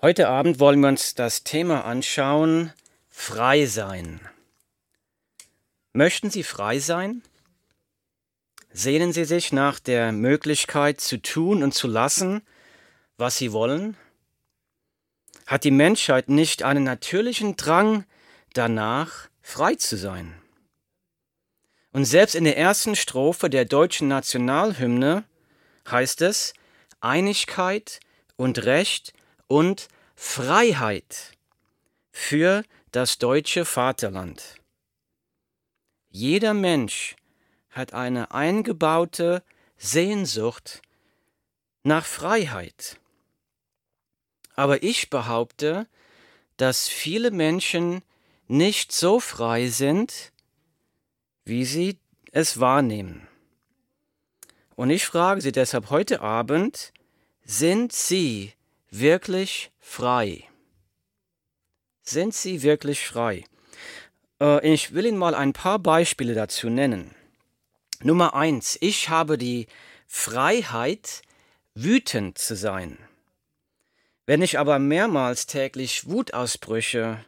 Heute Abend wollen wir uns das Thema anschauen, frei sein. Möchten Sie frei sein? Sehnen Sie sich nach der Möglichkeit zu tun und zu lassen, was Sie wollen? Hat die Menschheit nicht einen natürlichen Drang danach, frei zu sein? Und selbst in der ersten Strophe der deutschen Nationalhymne heißt es Einigkeit und Recht und Freiheit für das deutsche Vaterland. Jeder Mensch hat eine eingebaute Sehnsucht nach Freiheit. Aber ich behaupte, dass viele Menschen nicht so frei sind, wie sie es wahrnehmen. Und ich frage Sie deshalb heute Abend, sind Sie wirklich frei? Sind Sie wirklich frei? Äh, ich will Ihnen mal ein paar Beispiele dazu nennen. Nummer eins, ich habe die Freiheit, wütend zu sein. Wenn ich aber mehrmals täglich Wutausbrüche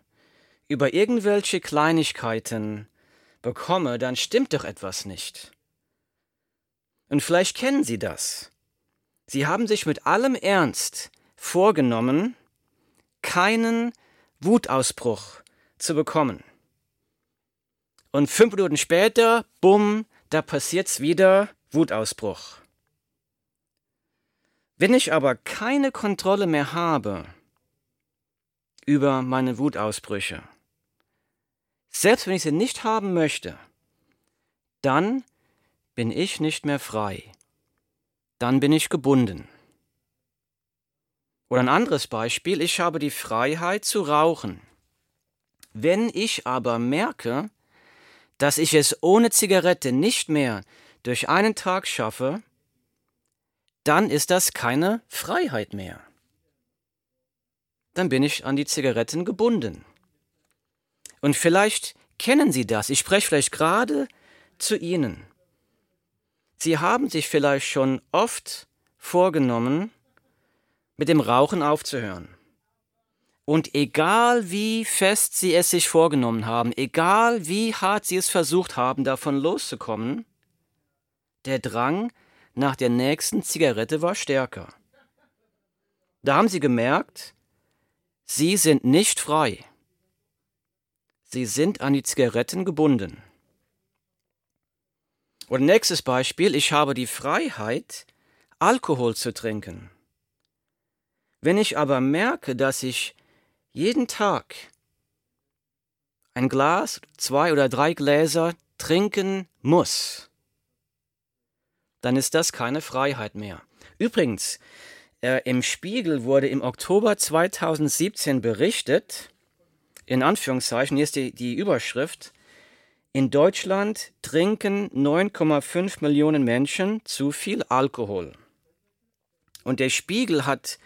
über irgendwelche Kleinigkeiten bekomme, dann stimmt doch etwas nicht. Und vielleicht kennen Sie das. Sie haben sich mit allem Ernst vorgenommen, keinen Wutausbruch zu bekommen. Und fünf Minuten später, bumm, da passiert's wieder, Wutausbruch. Wenn ich aber keine Kontrolle mehr habe über meine Wutausbrüche, selbst wenn ich sie nicht haben möchte, dann bin ich nicht mehr frei. Dann bin ich gebunden. Oder ein anderes Beispiel, ich habe die Freiheit zu rauchen. Wenn ich aber merke, dass ich es ohne Zigarette nicht mehr durch einen Tag schaffe, dann ist das keine Freiheit mehr. Dann bin ich an die Zigaretten gebunden. Und vielleicht kennen Sie das. Ich spreche vielleicht gerade zu Ihnen. Sie haben sich vielleicht schon oft vorgenommen, mit dem Rauchen aufzuhören. Und egal wie fest Sie es sich vorgenommen haben, egal wie hart Sie es versucht haben, davon loszukommen, der Drang nach der nächsten Zigarette war stärker. Da haben Sie gemerkt, Sie sind nicht frei. Sie sind an die Zigaretten gebunden. Und nächstes Beispiel, ich habe die Freiheit, Alkohol zu trinken. Wenn ich aber merke, dass ich jeden Tag ein Glas, zwei oder drei Gläser trinken muss, dann ist das keine Freiheit mehr. Übrigens, äh, im Spiegel wurde im Oktober 2017 berichtet, in Anführungszeichen, hier ist die, die Überschrift, in Deutschland trinken 9,5 Millionen Menschen zu viel Alkohol. Und der Spiegel hat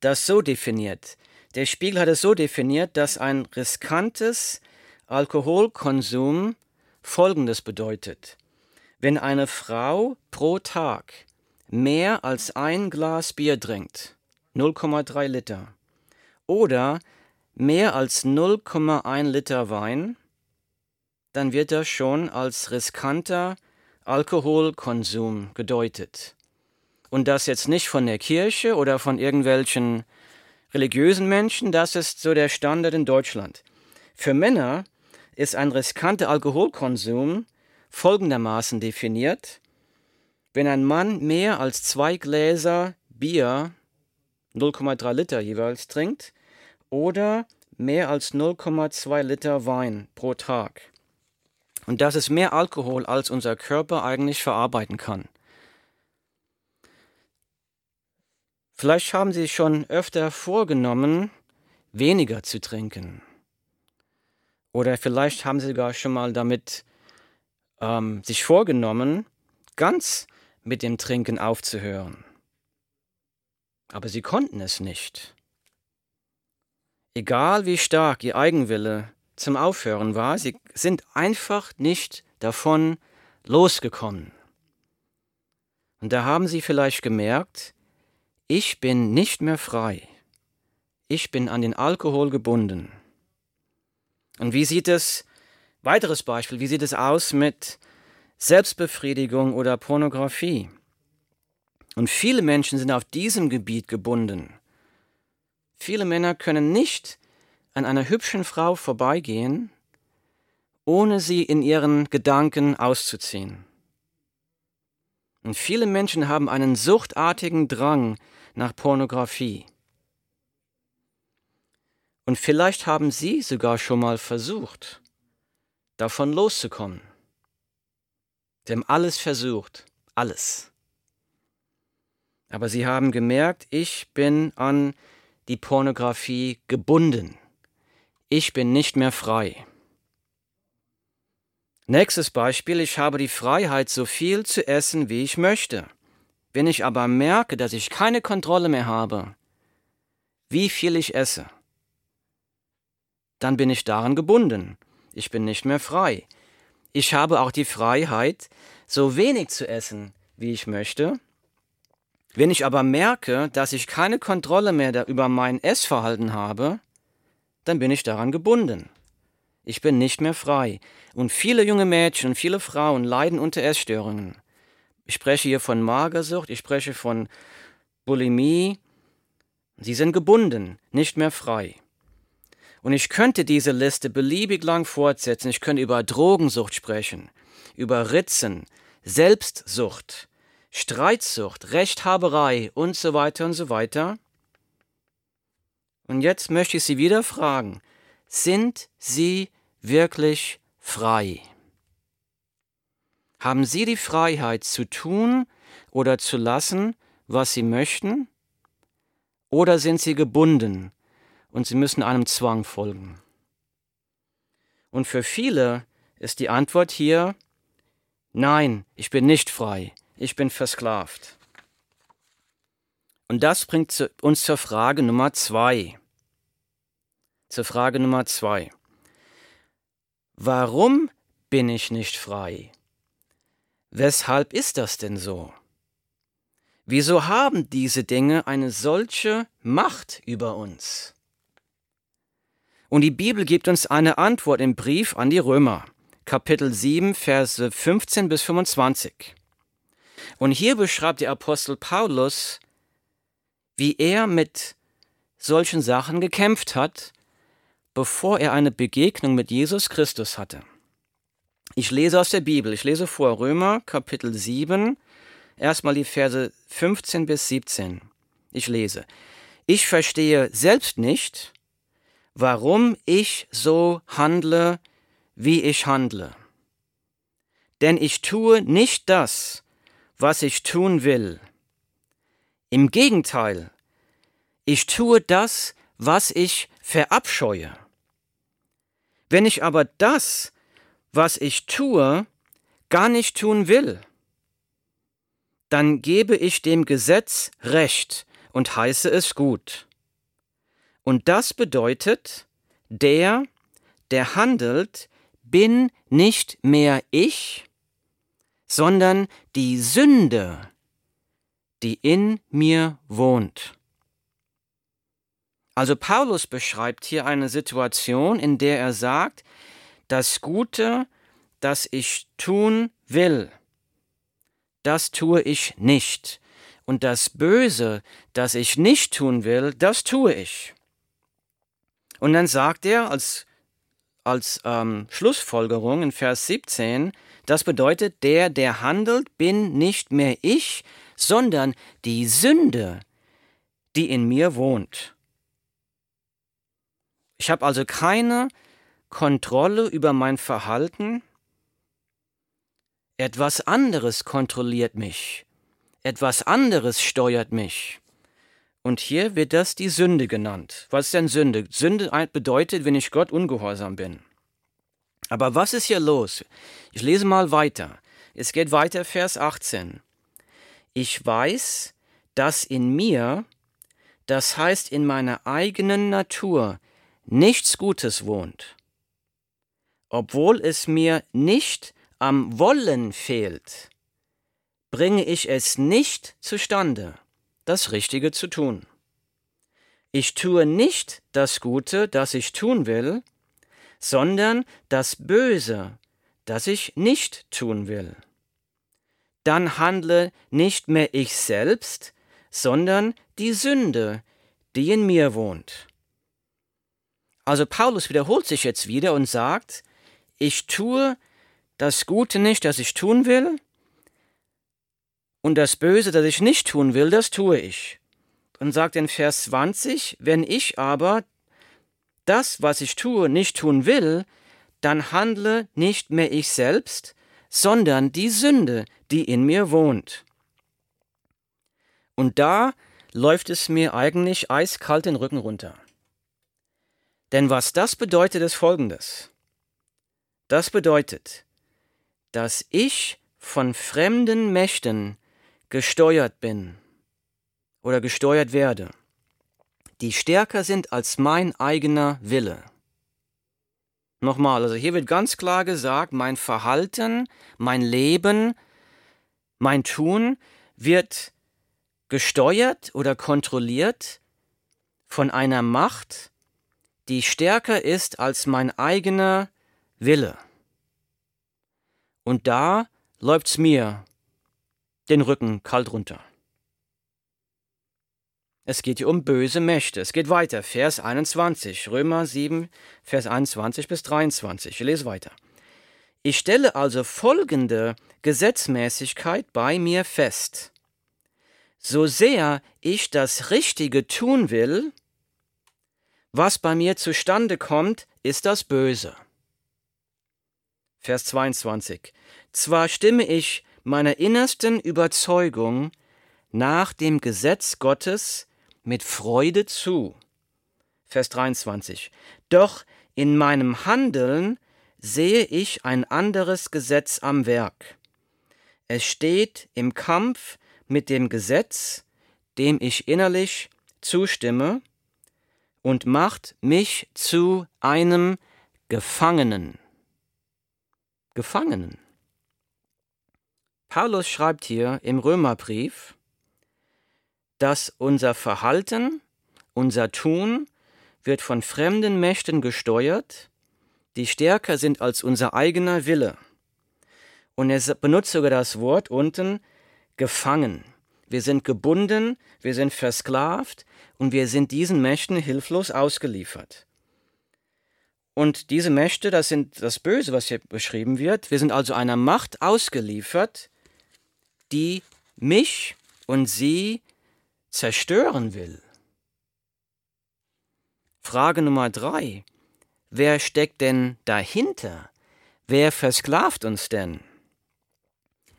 das so definiert. Der Spiegel hat es so definiert, dass ein riskantes Alkoholkonsum Folgendes bedeutet. Wenn eine Frau pro Tag mehr als ein Glas Bier trinkt, 0,3 Liter, oder mehr als 0,1 Liter Wein, dann wird das schon als riskanter Alkoholkonsum gedeutet. Und das jetzt nicht von der Kirche oder von irgendwelchen religiösen Menschen, das ist so der Standard in Deutschland. Für Männer ist ein riskanter Alkoholkonsum folgendermaßen definiert. Wenn ein Mann mehr als zwei Gläser Bier, 0,3 Liter jeweils, trinkt oder mehr als 0,2 Liter Wein pro Tag. Und das ist mehr Alkohol, als unser Körper eigentlich verarbeiten kann. Vielleicht haben Sie schon öfter vorgenommen, weniger zu trinken. Oder vielleicht haben Sie sogar schon mal damit ähm, sich vorgenommen, ganz mit dem Trinken aufzuhören. Aber Sie konnten es nicht. Egal wie stark Ihr Eigenwille zum Aufhören war. Sie sind einfach nicht davon losgekommen. Und da haben sie vielleicht gemerkt, ich bin nicht mehr frei. ich bin an den Alkohol gebunden. Und wie sieht es, weiteres Beispiel, wie sieht es aus mit Selbstbefriedigung oder Pornografie? Und viele Menschen sind auf diesem Gebiet gebunden. Viele Männer können nicht an einer hübschen Frau vorbeigehen, ohne sie in ihren Gedanken auszuziehen. Und viele Menschen haben einen suchtartigen Drang nach Pornografie. Und vielleicht haben Sie sogar schon mal versucht, davon loszukommen. Sie haben alles versucht, alles. Aber Sie haben gemerkt, ich bin an die Pornografie gebunden. Ich bin nicht mehr frei. Nächstes Beispiel, ich habe die Freiheit, so viel zu essen, wie ich möchte. Wenn ich aber merke, dass ich keine Kontrolle mehr habe, wie viel ich esse, dann bin ich daran gebunden. Ich bin nicht mehr frei. Ich habe auch die Freiheit, so wenig zu essen, wie ich möchte. Wenn ich aber merke, dass ich keine Kontrolle mehr über mein Essverhalten habe, dann bin ich daran gebunden. Ich bin nicht mehr frei. Und viele junge Mädchen und viele Frauen leiden unter Essstörungen. Ich spreche hier von Magersucht, ich spreche von Bulimie. Sie sind gebunden, nicht mehr frei. Und ich könnte diese Liste beliebig lang fortsetzen. Ich könnte über Drogensucht sprechen, über Ritzen, Selbstsucht, Streitsucht, Rechthaberei und so weiter und so weiter. Und jetzt möchte ich Sie wieder fragen, sind Sie wirklich frei? Haben Sie die Freiheit zu tun oder zu lassen, was Sie möchten? Oder sind Sie gebunden und Sie müssen einem Zwang folgen? Und für viele ist die Antwort hier, nein, ich bin nicht frei, ich bin versklavt. Und das bringt uns zur Frage Nummer zwei. Zur Frage Nummer zwei. Warum bin ich nicht frei? Weshalb ist das denn so? Wieso haben diese Dinge eine solche Macht über uns? Und die Bibel gibt uns eine Antwort im Brief an die Römer, Kapitel 7, Verse 15 bis 25. Und hier beschreibt der Apostel Paulus, wie er mit solchen Sachen gekämpft hat, bevor er eine Begegnung mit Jesus Christus hatte. Ich lese aus der Bibel, ich lese vor Römer Kapitel 7, erstmal die Verse 15 bis 17. Ich lese. Ich verstehe selbst nicht, warum ich so handle, wie ich handle. Denn ich tue nicht das, was ich tun will. Im Gegenteil, ich tue das, was ich verabscheue. Wenn ich aber das, was ich tue, gar nicht tun will, dann gebe ich dem Gesetz Recht und heiße es gut. Und das bedeutet, der, der handelt, bin nicht mehr ich, sondern die Sünde, die in mir wohnt. Also Paulus beschreibt hier eine Situation, in der er sagt, das Gute, das ich tun will, das tue ich nicht. Und das Böse, das ich nicht tun will, das tue ich. Und dann sagt er als, als ähm, Schlussfolgerung in Vers 17, das bedeutet, der, der handelt, bin nicht mehr ich, sondern die Sünde, die in mir wohnt. Ich habe also keine Kontrolle über mein Verhalten. Etwas anderes kontrolliert mich. Etwas anderes steuert mich. Und hier wird das die Sünde genannt. Was ist denn Sünde? Sünde bedeutet, wenn ich Gott ungehorsam bin. Aber was ist hier los? Ich lese mal weiter. Es geht weiter, Vers 18. Ich weiß, dass in mir, das heißt in meiner eigenen Natur, nichts Gutes wohnt, obwohl es mir nicht am Wollen fehlt, bringe ich es nicht zustande, das Richtige zu tun. ich tue nicht das Gute, das ich tun will, sondern das Böse, das ich nicht tun will. Dann handle nicht mehr ich selbst, sondern die Sünde, die in mir wohnt. Also Paulus wiederholt sich jetzt wieder und sagt, ich tue das Gute nicht, das ich tun will, und das Böse, das ich nicht tun will, das tue ich. Und sagt in Vers 20, wenn ich aber das, was ich tue, nicht tun will, dann handle nicht mehr ich selbst, sondern die Sünde, die in mir wohnt. Und da läuft es mir eigentlich eiskalt den Rücken runter. Denn was das bedeutet, ist folgendes. Das bedeutet, dass ich von fremden Mächten gesteuert bin oder gesteuert werde, die stärker sind als mein eigener Wille. Nochmal, also hier wird ganz klar gesagt, mein Verhalten, mein Leben, mein Tun wird gesteuert oder kontrolliert von einer Macht, die stärker ist als mein eigener Wille. Und da läuft's mir den Rücken kalt runter. Es geht hier um böse Mächte. Es geht weiter. Vers 21, Römer 7, Vers 21 bis 23. Ich lese weiter. Ich stelle also folgende Gesetzmäßigkeit bei mir fest. So sehr ich das Richtige tun will, was bei mir zustande kommt, ist das Böse. Vers 22. Zwar stimme ich meiner innersten Überzeugung nach dem Gesetz Gottes mit Freude zu. Vers 23. Doch in meinem Handeln sehe ich ein anderes Gesetz am Werk. Es steht im Kampf mit dem Gesetz, dem ich innerlich zustimme, und macht mich zu einem Gefangenen. Gefangenen. Paulus schreibt hier im Römerbrief, dass unser Verhalten, unser Tun wird von fremden Mächten gesteuert, die stärker sind als unser eigener Wille. Und er benutzt sogar das Wort unten gefangen. Wir sind gebunden, wir sind versklavt und wir sind diesen Mächten hilflos ausgeliefert. Und diese Mächte, das sind das Böse, was hier beschrieben wird. Wir sind also einer Macht ausgeliefert, die mich und sie zerstören will. Frage Nummer drei. Wer steckt denn dahinter? Wer versklavt uns denn?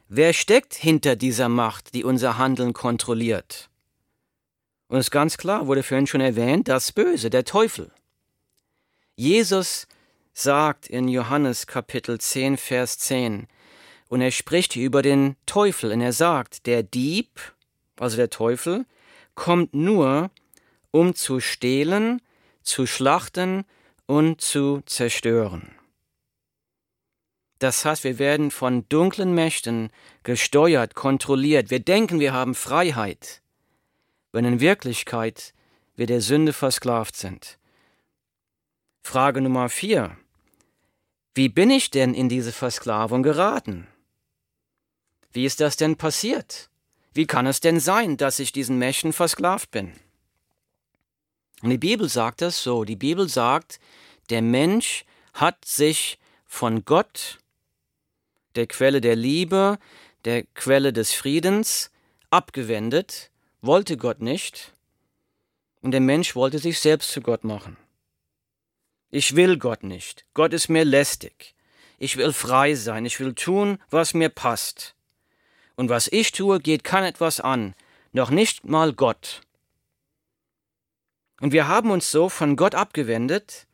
Wer steckt hinter dieser Macht, die unser Handeln kontrolliert? Und es ist ganz klar, wurde vorhin schon erwähnt, das Böse, der Teufel. Jesus sagt in Johannes Kapitel 10, Vers 10, und er spricht über den Teufel und er sagt, der Dieb, also der Teufel, kommt nur, um zu stehlen, zu schlachten und zu zerstören. Das heißt, wir werden von dunklen Mächten gesteuert, kontrolliert. Wir denken, wir haben Freiheit, wenn in Wirklichkeit wir der Sünde versklavt sind. Frage Nummer vier. Wie bin ich denn in diese Versklavung geraten? Wie ist das denn passiert? Wie kann es denn sein, dass ich diesen Mächten versklavt bin? Und die Bibel sagt das so. Die Bibel sagt, der Mensch hat sich von Gott, der Quelle der Liebe, der Quelle des Friedens, abgewendet, wollte Gott nicht, und der Mensch wollte sich selbst zu Gott machen. Ich will Gott nicht. Gott ist mir lästig. Ich will frei sein. Ich will tun, was mir passt. Und was ich tue, geht kein etwas an, noch nicht mal Gott. Und wir haben uns so von Gott abgewendet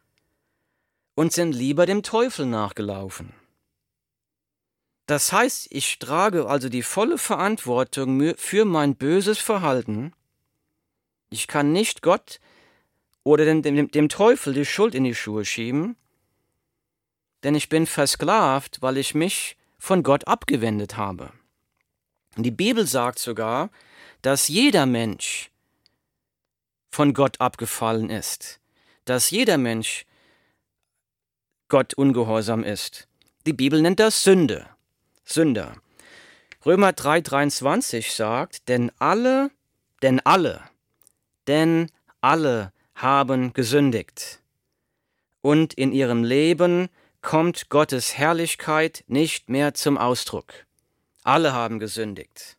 und sind lieber dem Teufel nachgelaufen. Das heißt, ich trage also die volle Verantwortung für mein böses Verhalten. Ich kann nicht Gott oder dem, dem, dem, Teufel die Schuld in die Schuhe schieben, denn ich bin versklavt, weil ich mich von Gott abgewendet habe. Die Bibel sagt sogar, dass jeder Mensch von Gott abgefallen ist, dass jeder Mensch Gott ungehorsam ist. Die Bibel nennt das Sünde, Sünder. Römer 3:23 sagt, denn alle, denn alle, denn alle haben gesündigt. Und in ihrem Leben kommt Gottes Herrlichkeit nicht mehr zum Ausdruck. Alle haben gesündigt.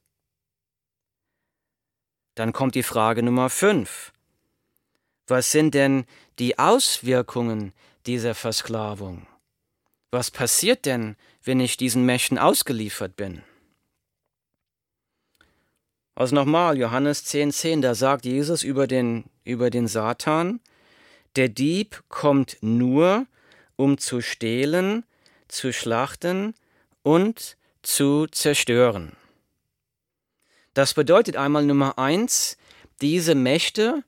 Dann kommt die Frage Nummer 5. Was sind denn die Auswirkungen dieser Versklavung? Was passiert denn, wenn ich diesen Mächten ausgeliefert bin? Also nochmal, Johannes 10,10, 10, da sagt Jesus über den, über den Satan, der Dieb kommt nur, um zu stehlen, zu schlachten und zu zerstören. Das bedeutet einmal Nummer eins, diese Mächte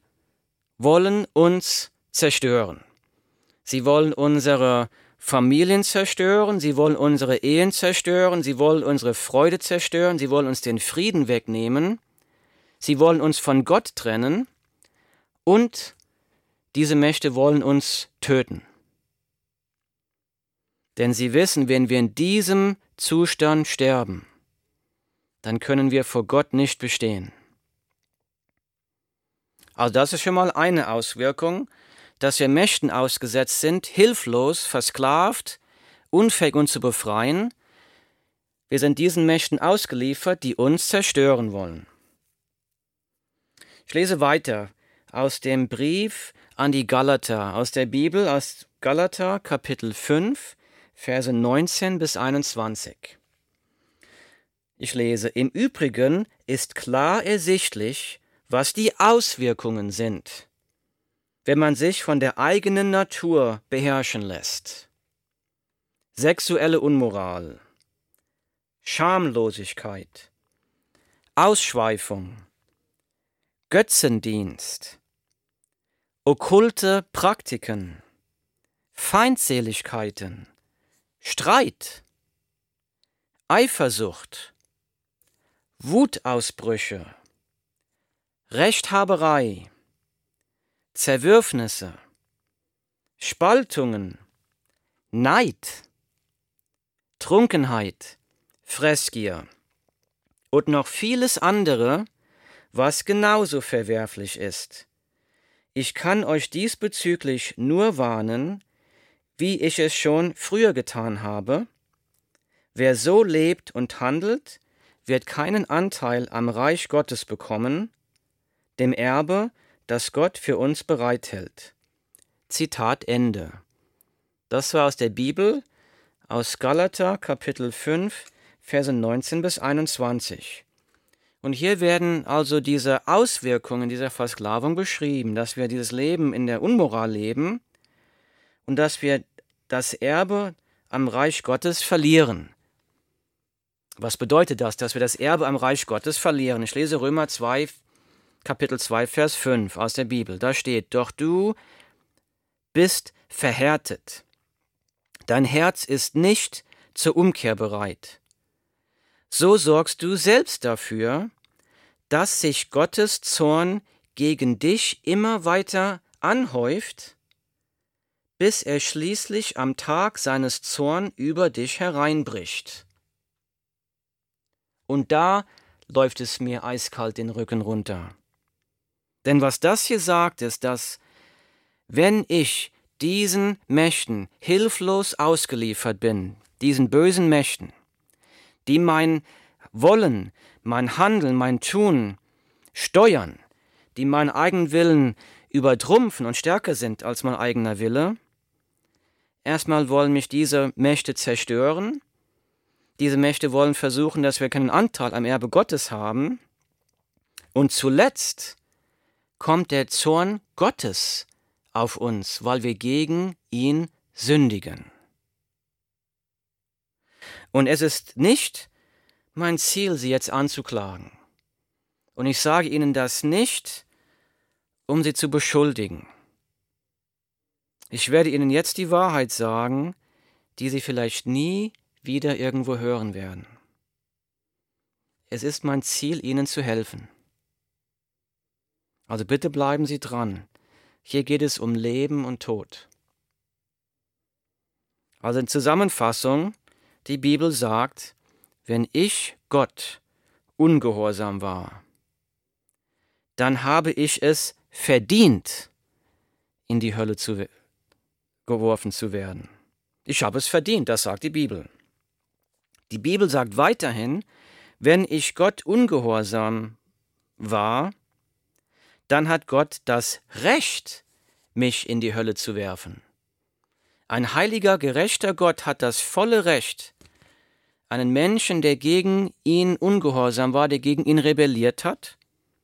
wollen uns zerstören. Sie wollen unsere Familien zerstören, sie wollen unsere Ehen zerstören, sie wollen unsere Freude zerstören, sie wollen uns den Frieden wegnehmen, sie wollen uns von Gott trennen und diese Mächte wollen uns töten. Denn sie wissen, wenn wir in diesem Zustand sterben, dann können wir vor Gott nicht bestehen. Also das ist schon mal eine Auswirkung, dass wir Mächten ausgesetzt sind, hilflos, versklavt, unfähig uns zu befreien. Wir sind diesen Mächten ausgeliefert, die uns zerstören wollen. Ich lese weiter aus dem Brief an die Galater, aus der Bibel, aus Galater Kapitel 5, Verse 19 bis 21. Ich lese, im Übrigen ist klar ersichtlich, was die Auswirkungen sind, wenn man sich von der eigenen Natur beherrschen lässt. Sexuelle Unmoral, Schamlosigkeit, Ausschweifung, Götzendienst, okkulte Praktiken, Feindseligkeiten, Streit, Eifersucht, Wutausbrüche, Rechthaberei, Zerwürfnisse, Spaltungen, Neid, Trunkenheit, Fressgier und noch vieles andere, was genauso verwerflich ist. Ich kann euch diesbezüglich nur warnen, wie ich es schon früher getan habe. Wer so lebt und handelt, wird keinen Anteil am Reich Gottes bekommen, dem Erbe, das Gott für uns bereithält. Zitat Ende. Das war aus der Bibel, aus Galater Kapitel 5, Verse 19 bis 21. Und hier werden also diese Auswirkungen dieser Versklavung beschrieben, dass wir dieses Leben in der Unmoral leben und dass wir das Erbe am Reich Gottes verlieren. Was bedeutet das, dass wir das Erbe am Reich Gottes verlieren? Ich lese Römer 2, Kapitel 2, Vers 5 aus der Bibel. Da steht, doch du bist verhärtet. Dein Herz ist nicht zur Umkehr bereit. So sorgst du selbst dafür, dass sich Gottes Zorn gegen dich immer weiter anhäuft bis er schließlich am Tag seines Zorn über dich hereinbricht. Und da läuft es mir eiskalt den Rücken runter. Denn was das hier sagt, ist, dass wenn ich diesen Mächten hilflos ausgeliefert bin, diesen bösen Mächten, die mein Wollen, mein Handeln, mein Tun steuern, die meinen eigenen Willen übertrumpfen und stärker sind als mein eigener Wille, Erstmal wollen mich diese Mächte zerstören. Diese Mächte wollen versuchen, dass wir keinen Anteil am Erbe Gottes haben. Und zuletzt kommt der Zorn Gottes auf uns, weil wir gegen ihn sündigen. Und es ist nicht mein Ziel, sie jetzt anzuklagen. Und ich sage Ihnen das nicht, um sie zu beschuldigen. Ich werde Ihnen jetzt die Wahrheit sagen, die Sie vielleicht nie wieder irgendwo hören werden. Es ist mein Ziel, Ihnen zu helfen. Also bitte bleiben Sie dran. Hier geht es um Leben und Tod. Also in Zusammenfassung, die Bibel sagt, wenn ich Gott ungehorsam war, dann habe ich es verdient, in die Hölle zu, geworfen zu werden. Ich habe es verdient, das sagt die Bibel. Die Bibel sagt weiterhin, wenn ich Gott ungehorsam war, dann hat Gott das Recht, mich in die Hölle zu werfen. Ein heiliger, gerechter Gott hat das volle Recht, einen Menschen, der gegen ihn ungehorsam war, der gegen ihn rebelliert hat,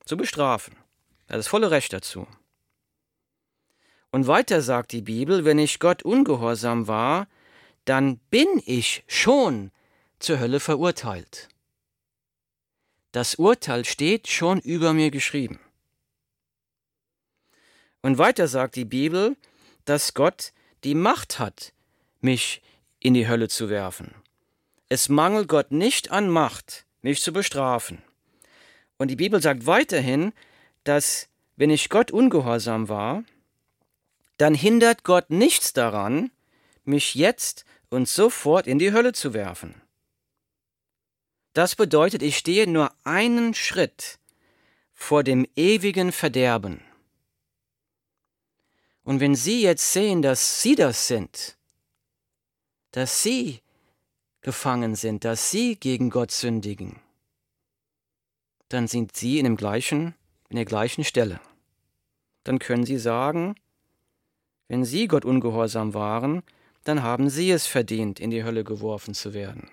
zu bestrafen. Er hat das volle Recht dazu. Und weiter sagt die Bibel, wenn ich Gott ungehorsam war, dann bin ich schon zur Hölle verurteilt. Das Urteil steht schon über mir geschrieben. Und weiter sagt die Bibel, dass Gott die Macht hat, mich in die Hölle zu werfen. Es mangelt Gott nicht an Macht, mich zu bestrafen. Und die Bibel sagt weiterhin, dass wenn ich Gott ungehorsam war, dann hindert Gott nichts daran, mich jetzt und sofort in die Hölle zu werfen. Das bedeutet, ich stehe nur einen Schritt vor dem ewigen Verderben. Und wenn Sie jetzt sehen, dass Sie das sind, dass Sie gefangen sind, dass Sie gegen Gott sündigen, dann sind Sie in, dem gleichen, in der gleichen Stelle. Dann können Sie sagen, wenn Sie Gott ungehorsam waren, dann haben Sie es verdient, in die Hölle geworfen zu werden.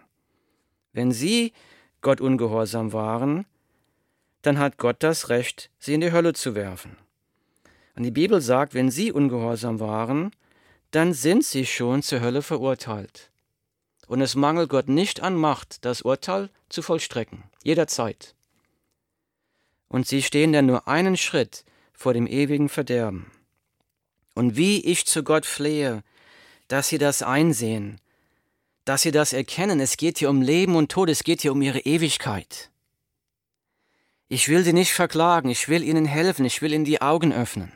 Wenn Sie Gott ungehorsam waren, dann hat Gott das Recht, Sie in die Hölle zu werfen. Und die Bibel sagt, wenn Sie ungehorsam waren, dann sind Sie schon zur Hölle verurteilt. Und es mangelt Gott nicht an Macht, das Urteil zu vollstrecken, jederzeit. Und Sie stehen dann nur einen Schritt vor dem ewigen Verderben. Und wie ich zu Gott flehe, dass Sie das einsehen, dass Sie das erkennen, es geht hier um Leben und Tod, es geht hier um Ihre Ewigkeit. Ich will Sie nicht verklagen, ich will Ihnen helfen, ich will Ihnen die Augen öffnen.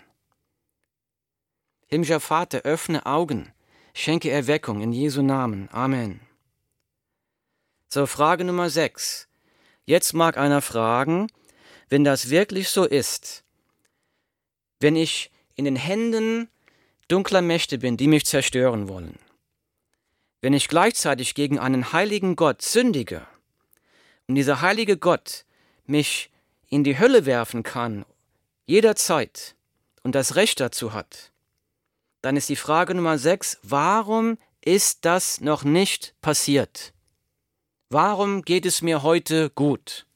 Himmlischer Vater, öffne Augen, schenke Erweckung in Jesu Namen. Amen. So, Frage Nummer 6. Jetzt mag einer fragen, wenn das wirklich so ist, wenn ich in den Händen dunkler Mächte bin, die mich zerstören wollen, wenn ich gleichzeitig gegen einen heiligen Gott sündige und dieser heilige Gott mich in die Hölle werfen kann, jederzeit und das Recht dazu hat, dann ist die Frage Nummer 6, warum ist das noch nicht passiert? Warum geht es mir heute gut?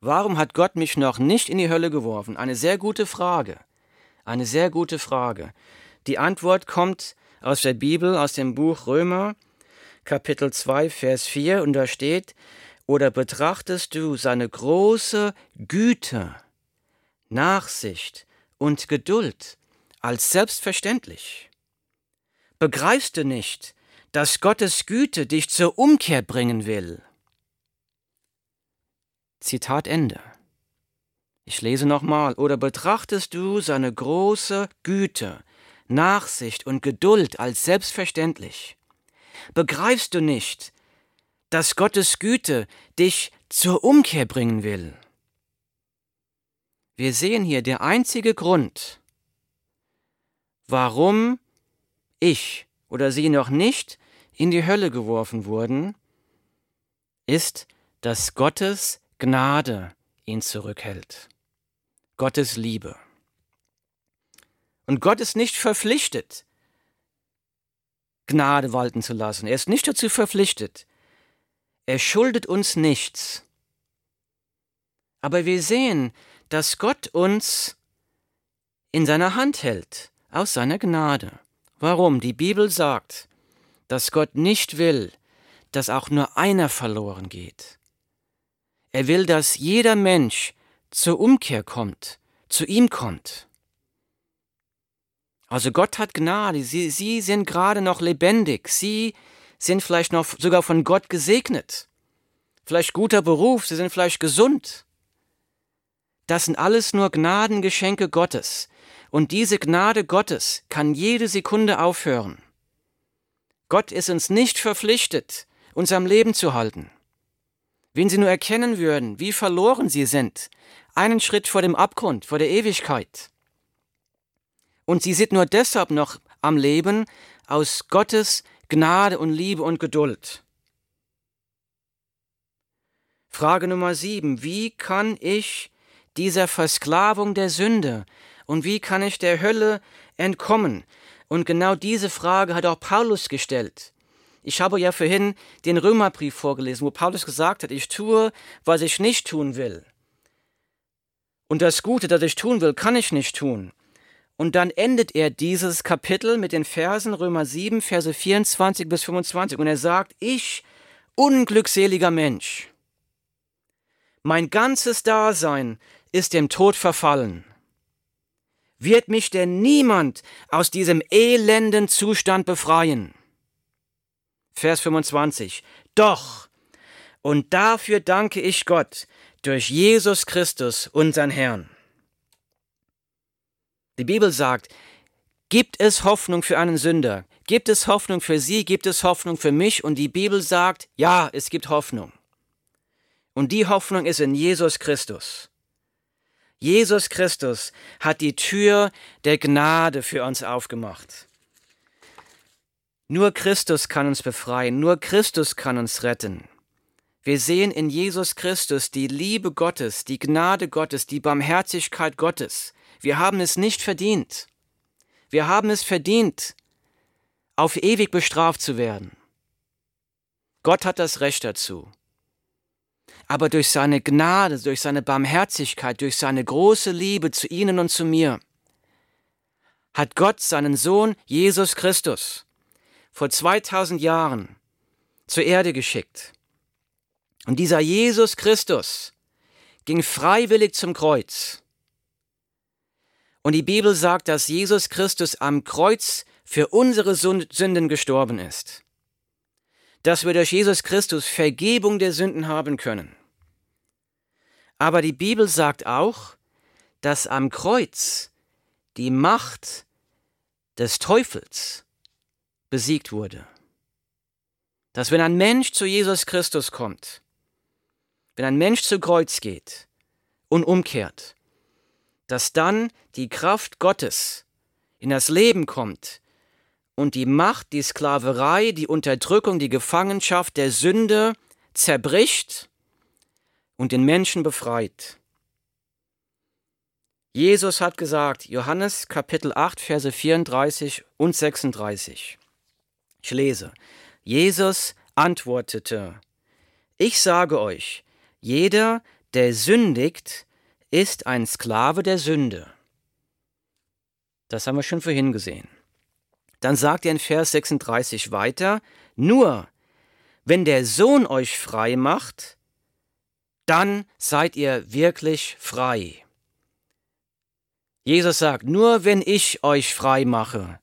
Warum hat Gott mich noch nicht in die Hölle geworfen? Eine sehr gute Frage. Eine sehr gute Frage. Die Antwort kommt aus der Bibel, aus dem Buch Römer, Kapitel 2, Vers 4, und da steht, oder betrachtest du seine große Güte, Nachsicht und Geduld, als selbstverständlich. Begreifst du nicht, dass Gottes Güte dich zur Umkehr bringen will? Zitat Ende. Ich lese nochmal. Oder betrachtest du seine große Güte, Nachsicht und Geduld als selbstverständlich? Begreifst du nicht, dass Gottes Güte dich zur Umkehr bringen will? Wir sehen hier der einzige Grund, warum ich oder sie noch nicht in die Hölle geworfen wurden, ist, dass Gottes Gnade ihn zurückhält. Gottes Liebe. Und Gott ist nicht verpflichtet, Gnade walten zu lassen. Er ist nicht dazu verpflichtet. Er schuldet uns nichts. Aber wir sehen, dass Gott uns in seiner Hand hält aus seiner Gnade. Warum? Die Bibel sagt, dass Gott nicht will, dass auch nur einer verloren geht. Er will, dass jeder Mensch zur Umkehr kommt, zu ihm kommt. Also Gott hat Gnade, sie, sie sind gerade noch lebendig, sie sind vielleicht noch sogar von Gott gesegnet, vielleicht guter Beruf, sie sind vielleicht gesund. Das sind alles nur Gnadengeschenke Gottes. Und diese Gnade Gottes kann jede Sekunde aufhören. Gott ist uns nicht verpflichtet, uns am Leben zu halten. Wenn Sie nur erkennen würden, wie verloren Sie sind, einen Schritt vor dem Abgrund, vor der Ewigkeit. Und Sie sind nur deshalb noch am Leben aus Gottes Gnade und Liebe und Geduld. Frage Nummer sieben. Wie kann ich dieser Versklavung der Sünde und wie kann ich der Hölle entkommen? Und genau diese Frage hat auch Paulus gestellt. Ich habe ja vorhin den Römerbrief vorgelesen, wo Paulus gesagt hat, ich tue, was ich nicht tun will. Und das Gute, das ich tun will, kann ich nicht tun. Und dann endet er dieses Kapitel mit den Versen Römer 7, Verse 24 bis 25. Und er sagt, ich, unglückseliger Mensch, mein ganzes Dasein ist dem Tod verfallen wird mich denn niemand aus diesem elenden Zustand befreien? Vers 25. Doch, und dafür danke ich Gott durch Jesus Christus, unseren Herrn. Die Bibel sagt, gibt es Hoffnung für einen Sünder? Gibt es Hoffnung für Sie? Gibt es Hoffnung für mich? Und die Bibel sagt, ja, es gibt Hoffnung. Und die Hoffnung ist in Jesus Christus. Jesus Christus hat die Tür der Gnade für uns aufgemacht. Nur Christus kann uns befreien, nur Christus kann uns retten. Wir sehen in Jesus Christus die Liebe Gottes, die Gnade Gottes, die Barmherzigkeit Gottes. Wir haben es nicht verdient. Wir haben es verdient, auf ewig bestraft zu werden. Gott hat das Recht dazu aber durch seine Gnade, durch seine Barmherzigkeit, durch seine große Liebe zu ihnen und zu mir, hat Gott seinen Sohn Jesus Christus vor 2000 Jahren zur Erde geschickt. Und dieser Jesus Christus ging freiwillig zum Kreuz. Und die Bibel sagt, dass Jesus Christus am Kreuz für unsere Sünden gestorben ist dass wir durch Jesus Christus Vergebung der Sünden haben können. Aber die Bibel sagt auch, dass am Kreuz die Macht des Teufels besiegt wurde. Dass wenn ein Mensch zu Jesus Christus kommt, wenn ein Mensch zu Kreuz geht und umkehrt, dass dann die Kraft Gottes in das Leben kommt, und die Macht, die Sklaverei, die Unterdrückung, die Gefangenschaft der Sünde zerbricht und den Menschen befreit. Jesus hat gesagt, Johannes Kapitel 8, Verse 34 und 36. Ich lese. Jesus antwortete, Ich sage euch, jeder, der sündigt, ist ein Sklave der Sünde. Das haben wir schon vorhin gesehen. Dann sagt er in Vers 36 weiter, nur wenn der Sohn euch frei macht, dann seid ihr wirklich frei. Jesus sagt, nur wenn ich euch frei mache,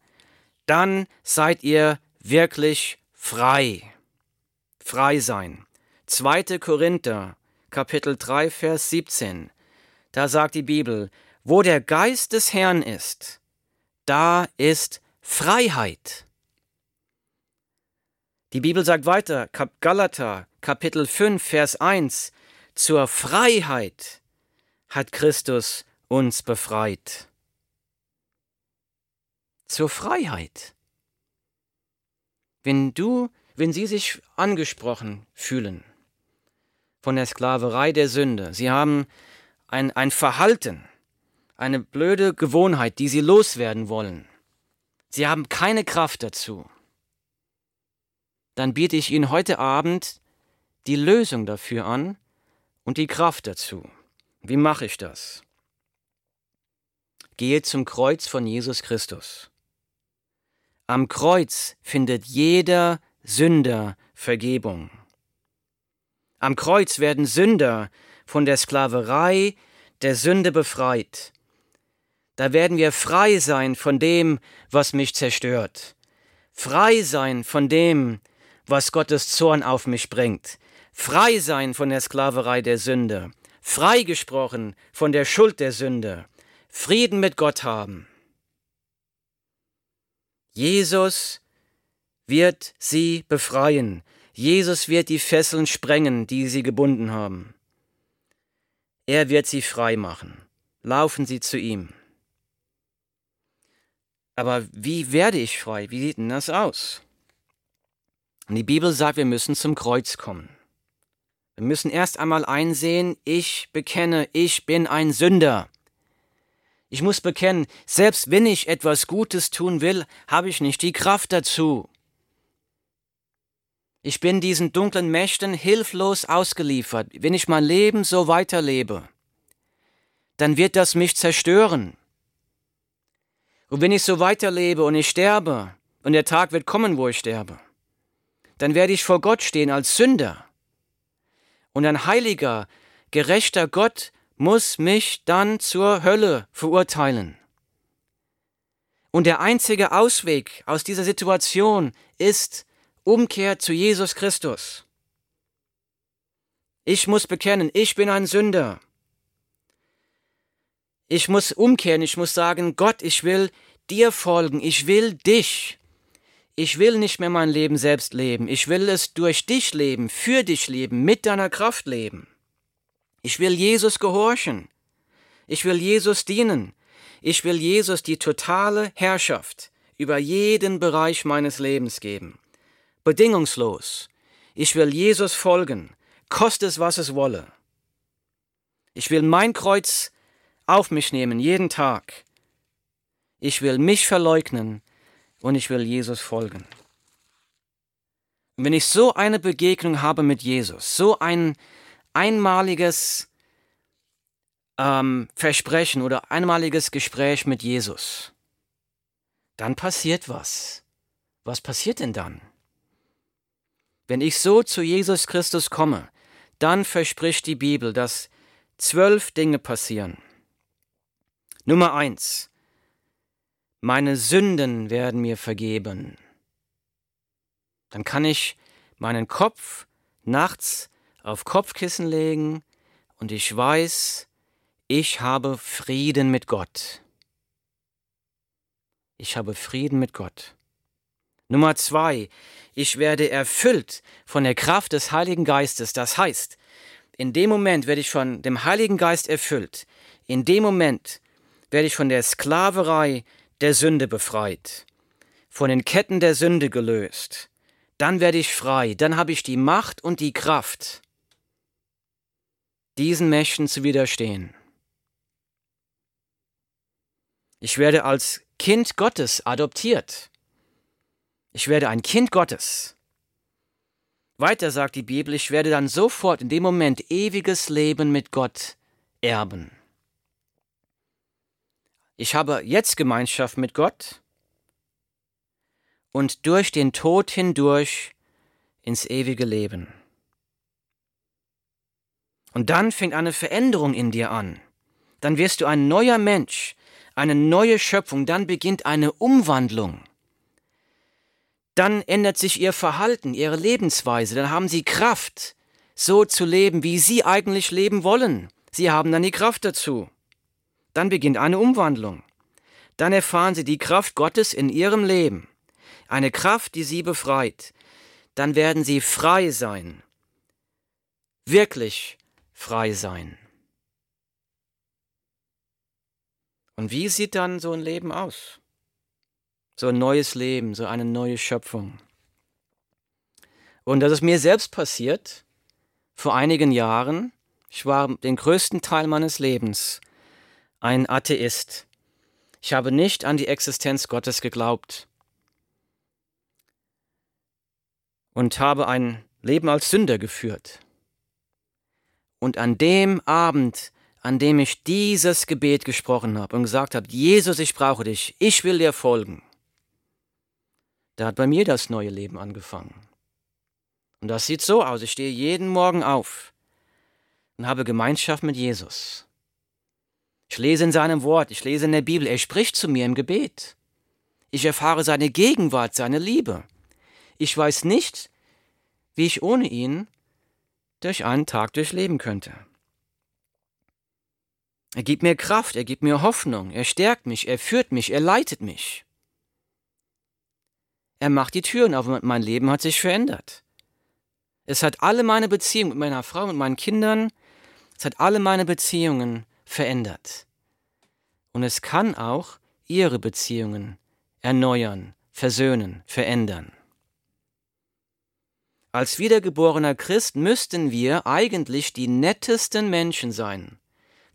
dann seid ihr wirklich frei. Frei sein. 2. Korinther, Kapitel 3, Vers 17. Da sagt die Bibel, wo der Geist des Herrn ist, da ist Freiheit. Die Bibel sagt weiter, Galater Kapitel 5, Vers 1, zur Freiheit hat Christus uns befreit. Zur Freiheit. Wenn du, wenn Sie sich angesprochen fühlen von der Sklaverei der Sünde, Sie haben ein, ein Verhalten, eine blöde Gewohnheit, die Sie loswerden wollen, Sie haben keine Kraft dazu. Dann biete ich Ihnen heute Abend die Lösung dafür an und die Kraft dazu. Wie mache ich das? Gehe zum Kreuz von Jesus Christus. Am Kreuz findet jeder Sünder Vergebung. Am Kreuz werden Sünder von der Sklaverei der Sünde befreit da werden wir frei sein von dem, was mich zerstört. Frei sein von dem, was Gottes Zorn auf mich bringt. Frei sein von der Sklaverei der Sünde. freigesprochen von der Schuld der Sünde, Frieden mit Gott haben. Jesus wird sie befreien. Jesus wird die Fesseln sprengen, die sie gebunden haben. Er wird sie frei machen. Laufen Sie zu ihm. Aber wie werde ich frei? Wie sieht denn das aus? Und die Bibel sagt, wir müssen zum Kreuz kommen. Wir müssen erst einmal einsehen, ich bekenne, ich bin ein Sünder. Ich muss bekennen, selbst wenn ich etwas Gutes tun will, habe ich nicht die Kraft dazu. Ich bin diesen dunklen Mächten hilflos ausgeliefert. Wenn ich mein Leben so weiterlebe, dann wird das mich zerstören. Und wenn ich so weiterlebe und ich sterbe, und der Tag wird kommen, wo ich sterbe, dann werde ich vor Gott stehen als Sünder. Und ein heiliger, gerechter Gott muss mich dann zur Hölle verurteilen. Und der einzige Ausweg aus dieser Situation ist Umkehr zu Jesus Christus. Ich muss bekennen, ich bin ein Sünder. Ich muss umkehren, ich muss sagen, Gott, ich will dir folgen, ich will dich. Ich will nicht mehr mein Leben selbst leben, ich will es durch dich leben, für dich leben, mit deiner Kraft leben. Ich will Jesus gehorchen. Ich will Jesus dienen. Ich will Jesus die totale Herrschaft über jeden Bereich meines Lebens geben. Bedingungslos. Ich will Jesus folgen, koste es, was es wolle. Ich will mein Kreuz auf mich nehmen, jeden Tag. Ich will mich verleugnen und ich will Jesus folgen. Wenn ich so eine Begegnung habe mit Jesus, so ein einmaliges ähm, Versprechen oder einmaliges Gespräch mit Jesus, dann passiert was. Was passiert denn dann? Wenn ich so zu Jesus Christus komme, dann verspricht die Bibel, dass zwölf Dinge passieren. Nummer eins. Meine Sünden werden mir vergeben. Dann kann ich meinen Kopf nachts auf Kopfkissen legen und ich weiß, ich habe Frieden mit Gott. Ich habe Frieden mit Gott. Nummer zwei, ich werde erfüllt von der Kraft des Heiligen Geistes. Das heißt, in dem Moment werde ich von dem Heiligen Geist erfüllt. In dem Moment werde ich von der Sklaverei der Sünde befreit, von den Ketten der Sünde gelöst. Dann werde ich frei, dann habe ich die Macht und die Kraft, diesen Mächten zu widerstehen. Ich werde als Kind Gottes adoptiert. Ich werde ein Kind Gottes. Weiter sagt die Bibel, ich werde dann sofort in dem Moment ewiges Leben mit Gott erben. Ich habe jetzt Gemeinschaft mit Gott und durch den Tod hindurch ins ewige Leben. Und dann fängt eine Veränderung in dir an. Dann wirst du ein neuer Mensch, eine neue Schöpfung, dann beginnt eine Umwandlung. Dann ändert sich ihr Verhalten, ihre Lebensweise, dann haben sie Kraft, so zu leben, wie sie eigentlich leben wollen. Sie haben dann die Kraft dazu. Dann beginnt eine Umwandlung. Dann erfahren sie die Kraft Gottes in ihrem Leben. Eine Kraft, die sie befreit. Dann werden sie frei sein. Wirklich frei sein. Und wie sieht dann so ein Leben aus? So ein neues Leben, so eine neue Schöpfung. Und das ist mir selbst passiert vor einigen Jahren. Ich war den größten Teil meines Lebens ein Atheist. Ich habe nicht an die Existenz Gottes geglaubt und habe ein Leben als Sünder geführt. Und an dem Abend, an dem ich dieses Gebet gesprochen habe und gesagt habe, Jesus, ich brauche dich, ich will dir folgen, da hat bei mir das neue Leben angefangen. Und das sieht so aus, ich stehe jeden Morgen auf und habe Gemeinschaft mit Jesus. Ich lese in seinem Wort, ich lese in der Bibel, er spricht zu mir im Gebet. Ich erfahre seine Gegenwart, seine Liebe. Ich weiß nicht, wie ich ohne ihn durch einen Tag durchleben könnte. Er gibt mir Kraft, er gibt mir Hoffnung, er stärkt mich, er führt mich, er leitet mich. Er macht die Türen auf und mein Leben hat sich verändert. Es hat alle meine Beziehungen mit meiner Frau, mit meinen Kindern, es hat alle meine Beziehungen verändert. Und es kann auch ihre Beziehungen erneuern, versöhnen, verändern. Als wiedergeborener Christ müssten wir eigentlich die nettesten Menschen sein.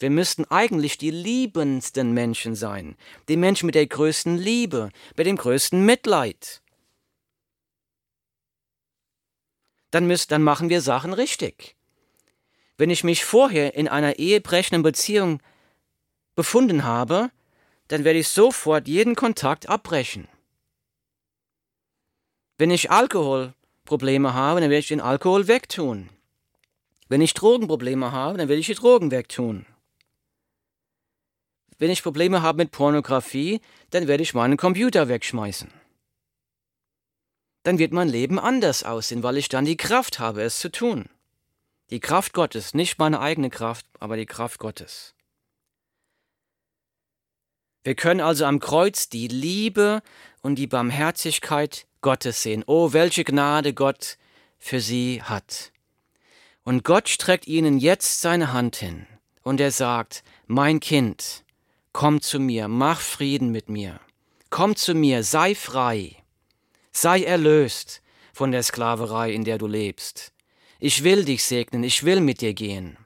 Wir müssten eigentlich die liebendsten Menschen sein, die Menschen mit der größten Liebe, mit dem größten Mitleid. Dann, müsst, dann machen wir Sachen richtig. Wenn ich mich vorher in einer ehebrechenden Beziehung befunden habe, dann werde ich sofort jeden Kontakt abbrechen. Wenn ich Alkoholprobleme habe, dann werde ich den Alkohol wegtun. Wenn ich Drogenprobleme habe, dann werde ich die Drogen wegtun. Wenn ich Probleme habe mit Pornografie, dann werde ich meinen Computer wegschmeißen. Dann wird mein Leben anders aussehen, weil ich dann die Kraft habe, es zu tun. Die Kraft Gottes, nicht meine eigene Kraft, aber die Kraft Gottes. Wir können also am Kreuz die Liebe und die Barmherzigkeit Gottes sehen. Oh, welche Gnade Gott für sie hat. Und Gott streckt ihnen jetzt seine Hand hin und er sagt, mein Kind, komm zu mir, mach Frieden mit mir, komm zu mir, sei frei, sei erlöst von der Sklaverei, in der du lebst. Ich will dich segnen, ich will mit dir gehen.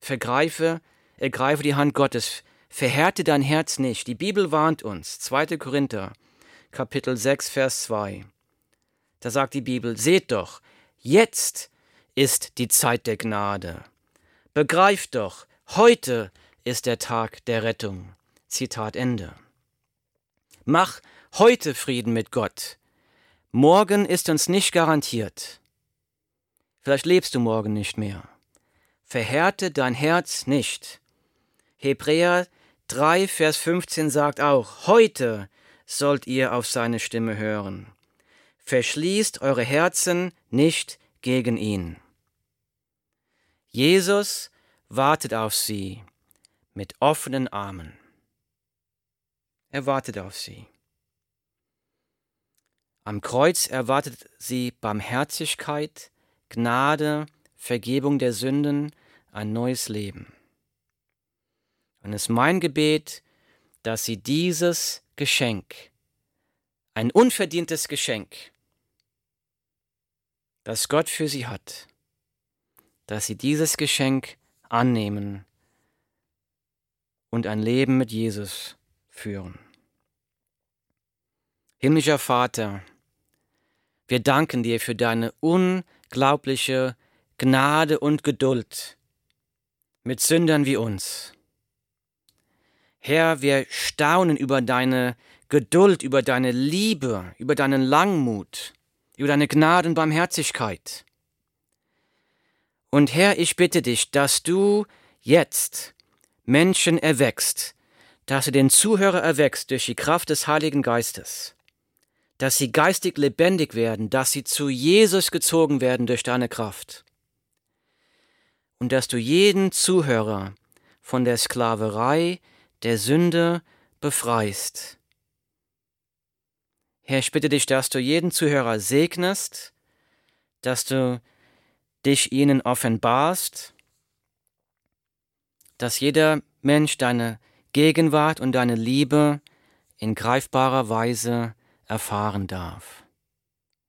Vergreife ergreife die Hand Gottes, verhärte dein Herz nicht. Die Bibel warnt uns, 2. Korinther, Kapitel 6, Vers 2. Da sagt die Bibel, seht doch, jetzt ist die Zeit der Gnade. Begreift doch, heute ist der Tag der Rettung. Zitat Ende. Mach heute Frieden mit Gott. Morgen ist uns nicht garantiert. Vielleicht lebst du morgen nicht mehr. Verhärte dein Herz nicht. Hebräer 3, Vers 15 sagt auch, heute sollt ihr auf seine Stimme hören. Verschließt eure Herzen nicht gegen ihn. Jesus wartet auf sie mit offenen Armen. Er wartet auf sie. Am Kreuz erwartet sie Barmherzigkeit, Gnade, Vergebung der Sünden, ein neues Leben. Und es ist mein Gebet, dass sie dieses Geschenk, ein unverdientes Geschenk, das Gott für sie hat, dass sie dieses Geschenk annehmen und ein Leben mit Jesus führen. Himmlischer Vater, wir danken dir für deine unglaubliche Gnade und Geduld mit Sündern wie uns. Herr, wir staunen über deine Geduld, über deine Liebe, über deinen Langmut, über deine Gnade und Barmherzigkeit. Und Herr, ich bitte dich, dass du jetzt Menschen erwächst, dass du den Zuhörer erwächst durch die Kraft des Heiligen Geistes, dass sie geistig lebendig werden, dass sie zu Jesus gezogen werden durch deine Kraft und dass du jeden Zuhörer von der Sklaverei der Sünde befreist. Herr, ich bitte dich, dass du jeden Zuhörer segnest, dass du dich ihnen offenbarst, dass jeder Mensch deine Gegenwart und deine Liebe in greifbarer Weise erfahren darf.